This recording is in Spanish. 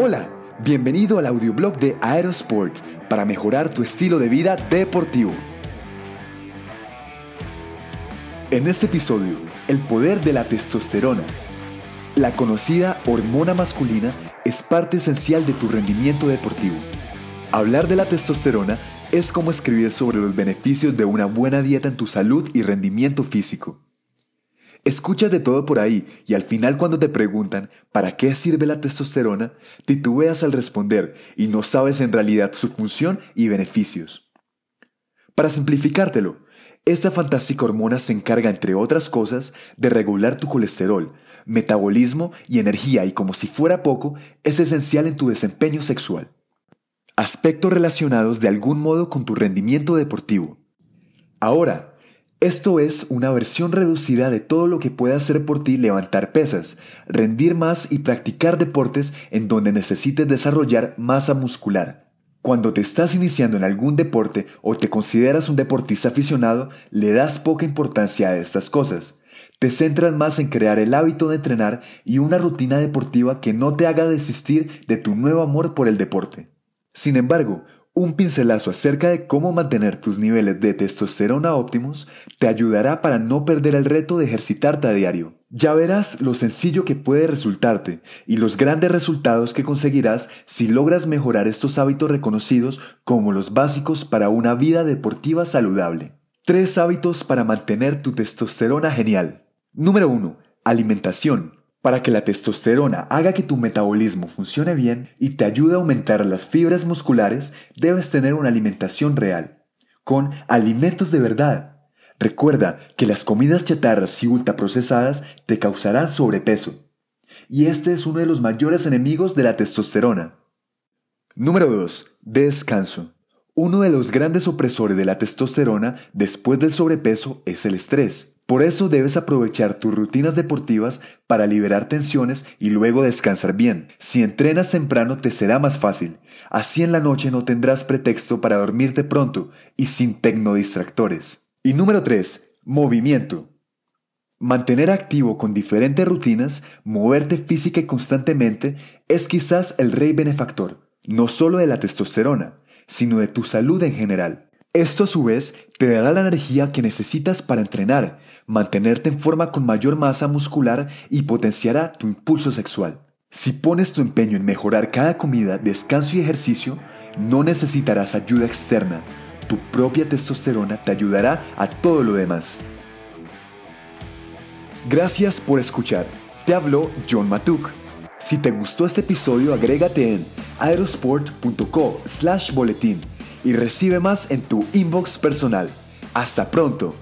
Hola, bienvenido al audioblog de Aerosport para mejorar tu estilo de vida deportivo. En este episodio, el poder de la testosterona. La conocida hormona masculina es parte esencial de tu rendimiento deportivo. Hablar de la testosterona es como escribir sobre los beneficios de una buena dieta en tu salud y rendimiento físico. Escuchas de todo por ahí y al final cuando te preguntan ¿para qué sirve la testosterona? titubeas al responder y no sabes en realidad su función y beneficios. Para simplificártelo, esta fantástica hormona se encarga, entre otras cosas, de regular tu colesterol, metabolismo y energía y como si fuera poco, es esencial en tu desempeño sexual. Aspectos relacionados de algún modo con tu rendimiento deportivo. Ahora, esto es una versión reducida de todo lo que puede hacer por ti levantar pesas, rendir más y practicar deportes en donde necesites desarrollar masa muscular. Cuando te estás iniciando en algún deporte o te consideras un deportista aficionado, le das poca importancia a estas cosas. Te centras más en crear el hábito de entrenar y una rutina deportiva que no te haga desistir de tu nuevo amor por el deporte. Sin embargo, un pincelazo acerca de cómo mantener tus niveles de testosterona óptimos te ayudará para no perder el reto de ejercitarte a diario. Ya verás lo sencillo que puede resultarte y los grandes resultados que conseguirás si logras mejorar estos hábitos reconocidos como los básicos para una vida deportiva saludable. Tres hábitos para mantener tu testosterona genial. Número 1. Alimentación. Para que la testosterona haga que tu metabolismo funcione bien y te ayude a aumentar las fibras musculares, debes tener una alimentación real, con alimentos de verdad. Recuerda que las comidas chatarras y ultraprocesadas te causarán sobrepeso. Y este es uno de los mayores enemigos de la testosterona. Número 2. Descanso. Uno de los grandes opresores de la testosterona después del sobrepeso es el estrés. Por eso debes aprovechar tus rutinas deportivas para liberar tensiones y luego descansar bien. Si entrenas temprano te será más fácil. Así en la noche no tendrás pretexto para dormirte pronto y sin tecnodistractores. Y número 3. Movimiento. Mantener activo con diferentes rutinas, moverte física y constantemente, es quizás el rey benefactor, no solo de la testosterona, sino de tu salud en general. Esto a su vez te dará la energía que necesitas para entrenar, mantenerte en forma con mayor masa muscular y potenciará tu impulso sexual. Si pones tu empeño en mejorar cada comida, descanso y ejercicio, no necesitarás ayuda externa. Tu propia testosterona te ayudará a todo lo demás. Gracias por escuchar. Te habló John Matuk. Si te gustó este episodio, agrégate en aerosport.co slash boletín y recibe más en tu inbox personal. Hasta pronto.